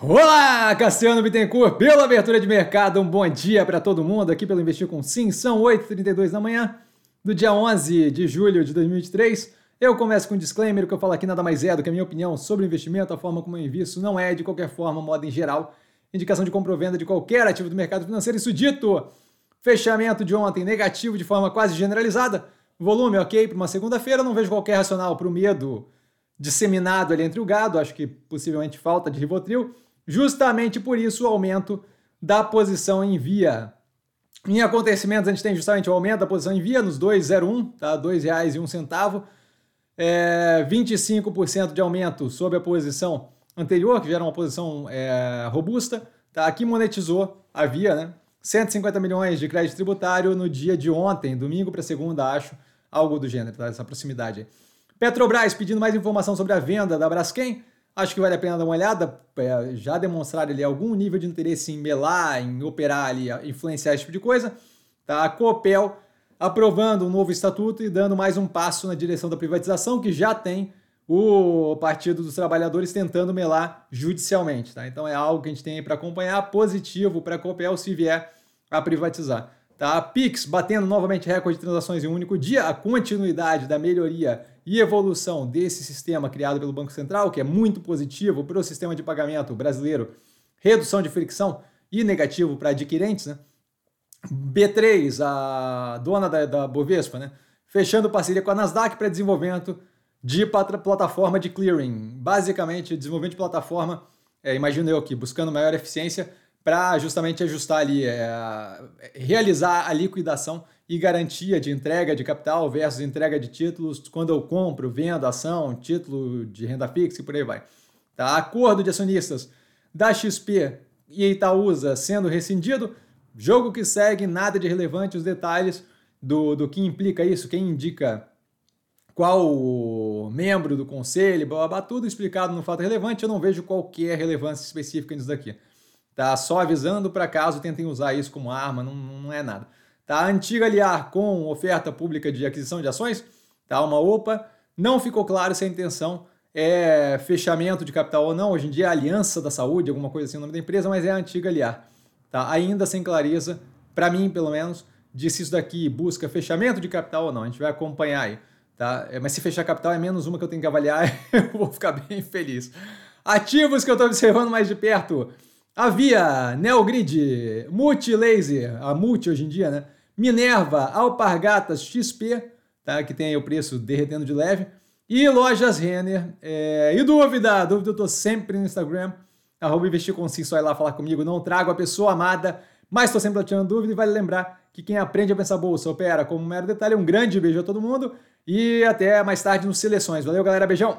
Olá, Cassiano Bittencourt, pela abertura de mercado, um bom dia para todo mundo aqui pelo Investir com Sim, são 8h32 da manhã do dia 11 de julho de 2023. Eu começo com um disclaimer, o que eu falo aqui nada mais é do que a minha opinião sobre investimento, a forma como eu invisto, não é de qualquer forma, modo em geral, indicação de compra ou venda de qualquer ativo do mercado financeiro. Isso dito, fechamento de ontem negativo de forma quase generalizada, volume ok para uma segunda-feira, não vejo qualquer racional para o medo disseminado ali entre o gado, acho que possivelmente falta de Rivotril, Justamente por isso o aumento da posição em via. Em acontecimentos, a gente tem justamente o aumento da posição em via nos 2,01, tá? R$ 2,01. É, 25% de aumento sobre a posição anterior, que já era uma posição é, robusta. Tá? Aqui monetizou a via, né? 150 milhões de crédito tributário no dia de ontem, domingo para segunda, acho, algo do gênero, tá? essa proximidade. Petrobras pedindo mais informação sobre a venda da Braskem. Acho que vale a pena dar uma olhada, é, já demonstrar ali algum nível de interesse em melar, em operar ali, influenciar esse tipo de coisa. Tá? A Copel aprovando um novo estatuto e dando mais um passo na direção da privatização, que já tem o Partido dos Trabalhadores tentando melar judicialmente. Tá? Então é algo que a gente tem para acompanhar, positivo para a Copel se vier a privatizar. Tá? A Pix batendo novamente recorde de transações em um único dia, a continuidade da melhoria e evolução desse sistema criado pelo Banco Central, que é muito positivo para o sistema de pagamento brasileiro, redução de fricção e negativo para adquirentes, né? B3, a dona da, da Bovespa, né? fechando parceria com a Nasdaq para desenvolvimento de plataforma de clearing. Basicamente, desenvolvimento de plataforma, é, imagino eu aqui, buscando maior eficiência para justamente ajustar ali, é, realizar a liquidação e garantia de entrega de capital versus entrega de títulos quando eu compro, vendo ação, título de renda fixa e por aí vai. Tá? Acordo de acionistas da XP e Itaúsa sendo rescindido, jogo que segue, nada de relevante, os detalhes do, do que implica isso, quem indica qual membro do conselho, blá, blá, blá, tudo explicado no fato relevante, eu não vejo qualquer relevância específica nisso daqui. Tá? Só avisando para caso tentem usar isso como arma, não, não é nada. Tá? Antiga Aliar com oferta pública de aquisição de ações, tá? uma OPA, não ficou claro se a intenção é fechamento de capital ou não. Hoje em dia é Aliança da Saúde, alguma coisa assim o nome da empresa, mas é a antiga Aliar. Tá? Ainda sem clareza, para mim pelo menos, de se isso daqui busca fechamento de capital ou não. A gente vai acompanhar aí. Tá? É, mas se fechar capital é menos uma que eu tenho que avaliar, eu vou ficar bem feliz. Ativos que eu estou observando mais de perto. Havia Neogrid, Multilaser, a Multi hoje em dia, né? Minerva, Alpargatas, XP, tá? que tem aí o preço derretendo de leve. E lojas Renner. É... E dúvida? Dúvida eu tô sempre no Instagram. Arroba investir com só ir lá falar comigo. Não trago a pessoa amada, mas estou sempre tirando dúvida. E vale lembrar que quem aprende a pensar bolsa opera como um mero detalhe. Um grande beijo a todo mundo e até mais tarde nos Seleções. Valeu, galera. Beijão!